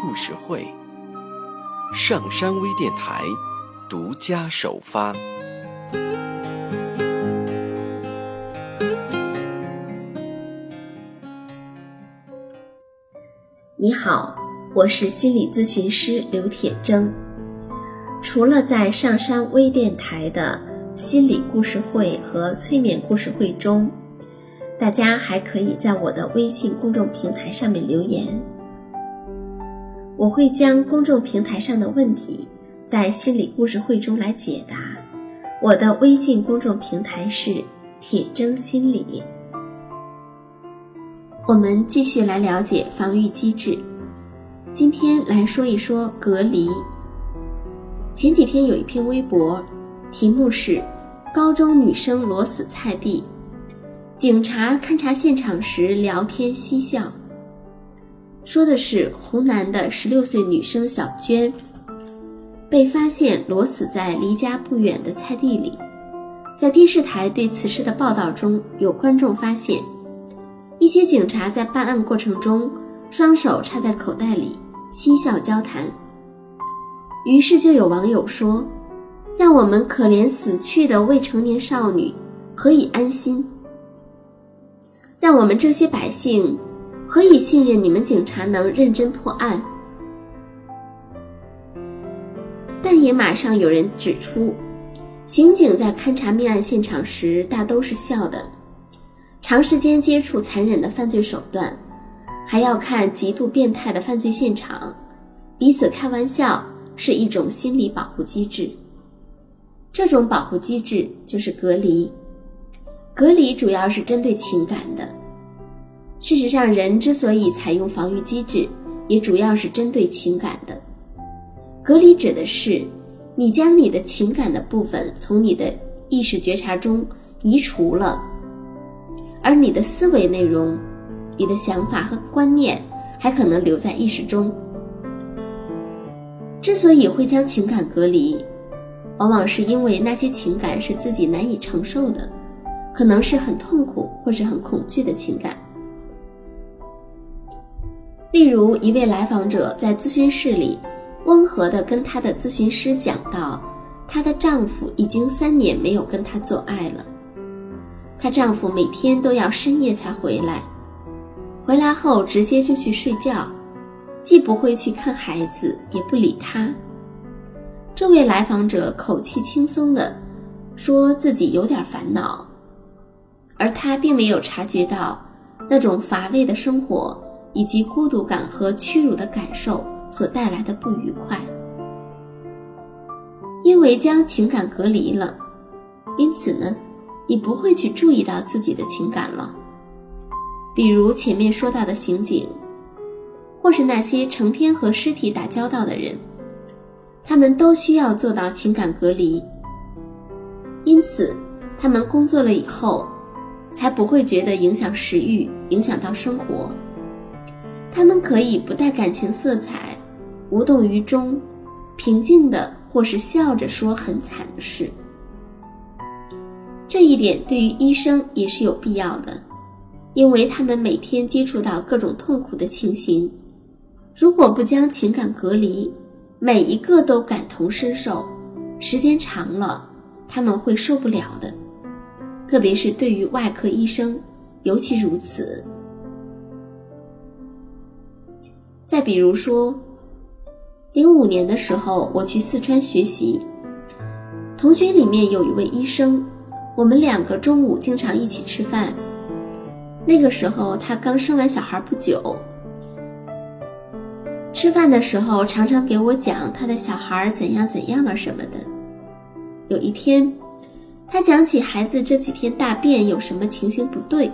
故事会，上山微电台独家首发。你好，我是心理咨询师刘铁铮。除了在上山微电台的心理故事会和催眠故事会中。大家还可以在我的微信公众平台上面留言，我会将公众平台上的问题在心理故事会中来解答。我的微信公众平台是铁铮心理。我们继续来了解防御机制，今天来说一说隔离。前几天有一篇微博，题目是“高中女生裸死菜地”。警察勘察现场时聊天嬉笑，说的是湖南的十六岁女生小娟，被发现裸死在离家不远的菜地里。在电视台对此事的报道中，有观众发现，一些警察在办案过程中双手插在口袋里嬉笑交谈。于是就有网友说：“让我们可怜死去的未成年少女，何以安心？”让我们这些百姓何以信任你们警察能认真破案？但也马上有人指出，刑警在勘察命案现场时大都是笑的。长时间接触残忍的犯罪手段，还要看极度变态的犯罪现场，彼此开玩笑是一种心理保护机制。这种保护机制就是隔离。隔离主要是针对情感的。事实上，人之所以采用防御机制，也主要是针对情感的。隔离指的是你将你的情感的部分从你的意识觉察中移除了，而你的思维内容、你的想法和观念还可能留在意识中。之所以会将情感隔离，往往是因为那些情感是自己难以承受的。可能是很痛苦或是很恐惧的情感。例如，一位来访者在咨询室里，温和地跟她的咨询师讲到，她的丈夫已经三年没有跟她做爱了。她丈夫每天都要深夜才回来，回来后直接就去睡觉，既不会去看孩子，也不理她。这位来访者口气轻松地说自己有点烦恼。而他并没有察觉到，那种乏味的生活以及孤独感和屈辱的感受所带来的不愉快。因为将情感隔离了，因此呢，你不会去注意到自己的情感了。比如前面说到的刑警，或是那些成天和尸体打交道的人，他们都需要做到情感隔离。因此，他们工作了以后。才不会觉得影响食欲，影响到生活。他们可以不带感情色彩，无动于衷，平静的或是笑着说很惨的事。这一点对于医生也是有必要的，因为他们每天接触到各种痛苦的情形，如果不将情感隔离，每一个都感同身受，时间长了，他们会受不了的。特别是对于外科医生，尤其如此。再比如说，零五年的时候，我去四川学习，同学里面有一位医生，我们两个中午经常一起吃饭。那个时候他刚生完小孩不久，吃饭的时候常常给我讲他的小孩怎样怎样啊什么的。有一天。他讲起孩子这几天大便有什么情形不对，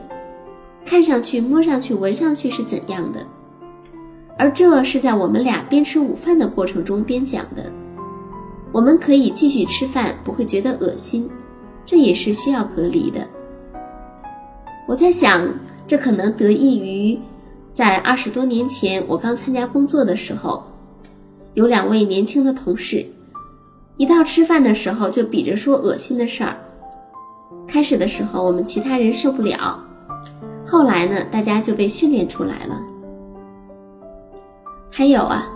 看上去、摸上去、闻上去是怎样的，而这是在我们俩边吃午饭的过程中边讲的。我们可以继续吃饭，不会觉得恶心，这也是需要隔离的。我在想，这可能得益于在二十多年前我刚参加工作的时候，有两位年轻的同事，一到吃饭的时候就比着说恶心的事儿。开始的时候，我们其他人受不了，后来呢，大家就被训练出来了。还有啊，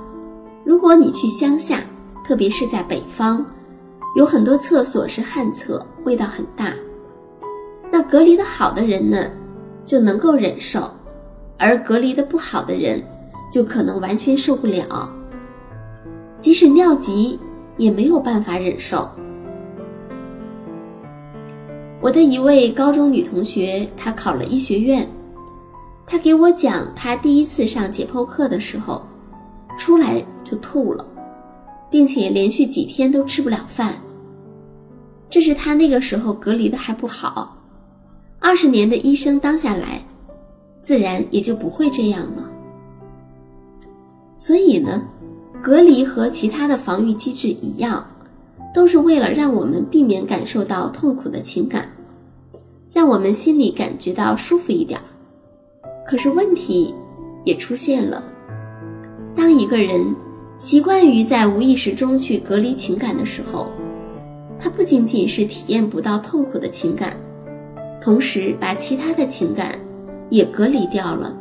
如果你去乡下，特别是在北方，有很多厕所是旱厕，味道很大。那隔离的好的人呢，就能够忍受，而隔离的不好的人，就可能完全受不了。即使尿急，也没有办法忍受。我的一位高中女同学，她考了医学院，她给我讲，她第一次上解剖课的时候。出来就吐了，并且连续几天都吃不了饭。这是他那个时候隔离的还不好，二十年的医生当下来，自然也就不会这样了。所以呢，隔离和其他的防御机制一样，都是为了让我们避免感受到痛苦的情感，让我们心里感觉到舒服一点。可是问题也出现了。当一个人习惯于在无意识中去隔离情感的时候，他不仅仅是体验不到痛苦的情感，同时把其他的情感也隔离掉了。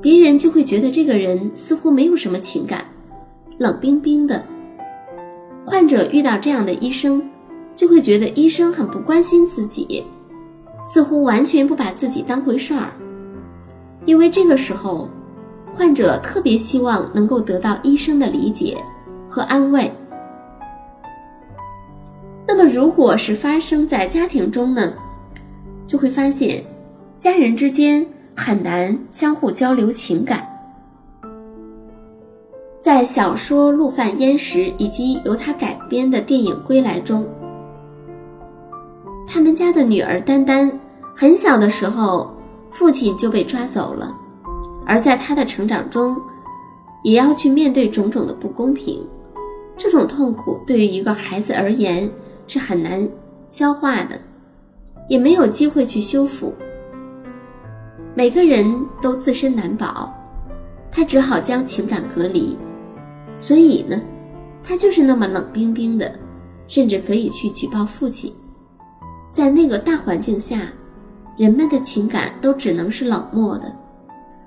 别人就会觉得这个人似乎没有什么情感，冷冰冰的。患者遇到这样的医生，就会觉得医生很不关心自己，似乎完全不把自己当回事儿，因为这个时候。患者特别希望能够得到医生的理解和安慰。那么，如果是发生在家庭中呢，就会发现家人之间很难相互交流情感。在小说《陆犯焉识》以及由他改编的电影《归来》中，他们家的女儿丹丹很小的时候，父亲就被抓走了。而在他的成长中，也要去面对种种的不公平，这种痛苦对于一个孩子而言是很难消化的，也没有机会去修复。每个人都自身难保，他只好将情感隔离，所以呢，他就是那么冷冰冰的，甚至可以去举报父亲。在那个大环境下，人们的情感都只能是冷漠的。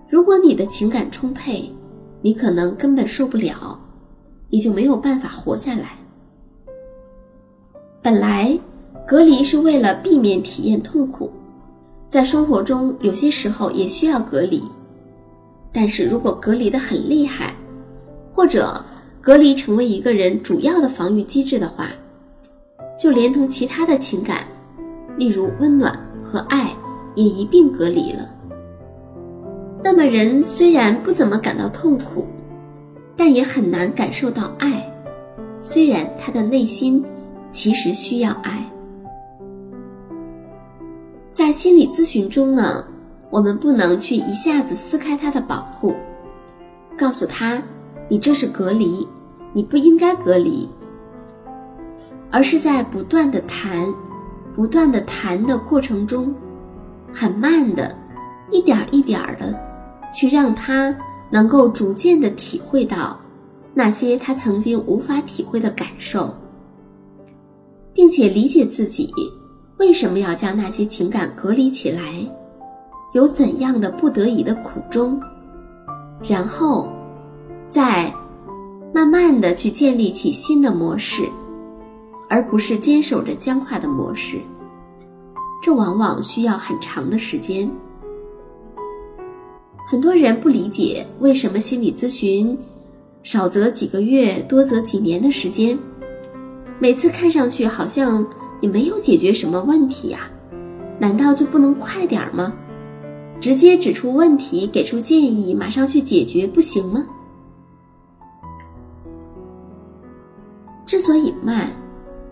如果你的情感充沛，你可能根本受不了，你就没有办法活下来。本来隔离是为了避免体验痛苦，在生活中有些时候也需要隔离，但是如果隔离的很厉害，或者隔离成为一个人主要的防御机制的话，就连同其他的情感，例如温暖和爱，也一并隔离了。那么，人虽然不怎么感到痛苦，但也很难感受到爱。虽然他的内心其实需要爱。在心理咨询中呢，我们不能去一下子撕开他的保护，告诉他你这是隔离，你不应该隔离，而是在不断的谈、不断的谈的过程中，很慢的，一点一点的。去让他能够逐渐的体会到那些他曾经无法体会的感受，并且理解自己为什么要将那些情感隔离起来，有怎样的不得已的苦衷，然后，再慢慢的去建立起新的模式，而不是坚守着僵化的模式。这往往需要很长的时间。很多人不理解为什么心理咨询少则几个月，多则几年的时间，每次看上去好像也没有解决什么问题呀？难道就不能快点吗？直接指出问题，给出建议，马上去解决不行吗？之所以慢，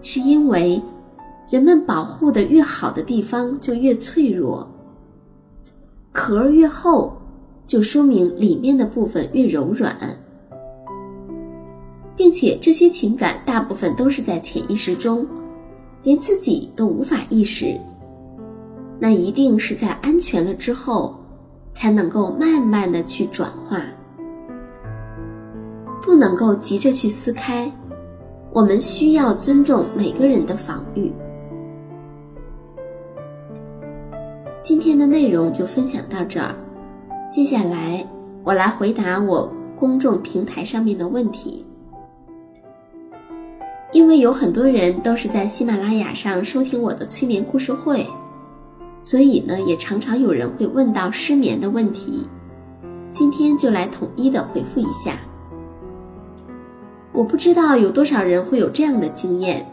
是因为人们保护的越好的地方就越脆弱，壳越厚。就说明里面的部分越柔软，并且这些情感大部分都是在潜意识中，连自己都无法意识。那一定是在安全了之后，才能够慢慢的去转化，不能够急着去撕开。我们需要尊重每个人的防御。今天的内容就分享到这儿，接下来我来回答我公众平台上面的问题。因为有很多人都是在喜马拉雅上收听我的催眠故事会。所以呢，也常常有人会问到失眠的问题，今天就来统一的回复一下。我不知道有多少人会有这样的经验：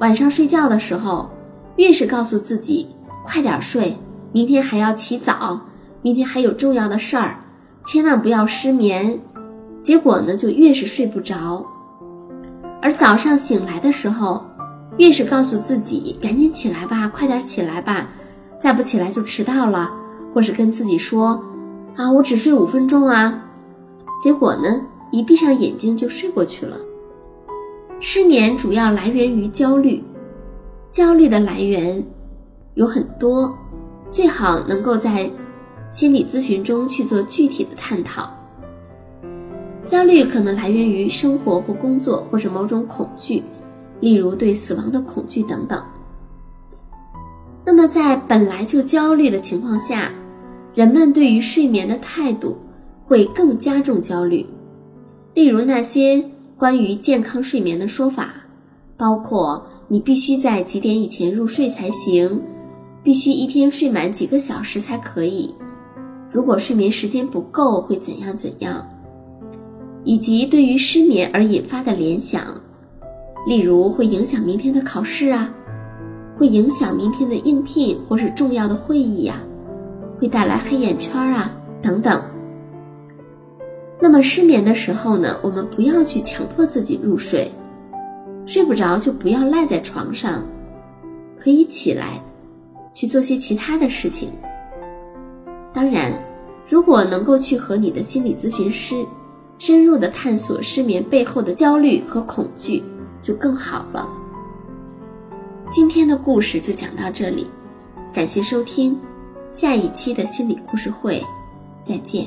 晚上睡觉的时候，越是告诉自己快点睡，明天还要起早，明天还有重要的事儿，千万不要失眠，结果呢就越是睡不着。而早上醒来的时候，越是告诉自己赶紧起来吧，快点起来吧。再不起来就迟到了，或是跟自己说：“啊，我只睡五分钟啊。”结果呢，一闭上眼睛就睡过去了。失眠主要来源于焦虑，焦虑的来源有很多，最好能够在心理咨询中去做具体的探讨。焦虑可能来源于生活或工作，或者某种恐惧，例如对死亡的恐惧等等。那么，在本来就焦虑的情况下，人们对于睡眠的态度会更加重焦虑。例如，那些关于健康睡眠的说法，包括你必须在几点以前入睡才行，必须一天睡满几个小时才可以，如果睡眠时间不够会怎样怎样，以及对于失眠而引发的联想，例如会影响明天的考试啊。会影响明天的应聘或是重要的会议呀，会带来黑眼圈啊等等。那么失眠的时候呢，我们不要去强迫自己入睡，睡不着就不要赖在床上，可以起来去做些其他的事情。当然，如果能够去和你的心理咨询师深入的探索失眠背后的焦虑和恐惧，就更好了。今天的故事就讲到这里，感谢收听，下一期的心理故事会，再见。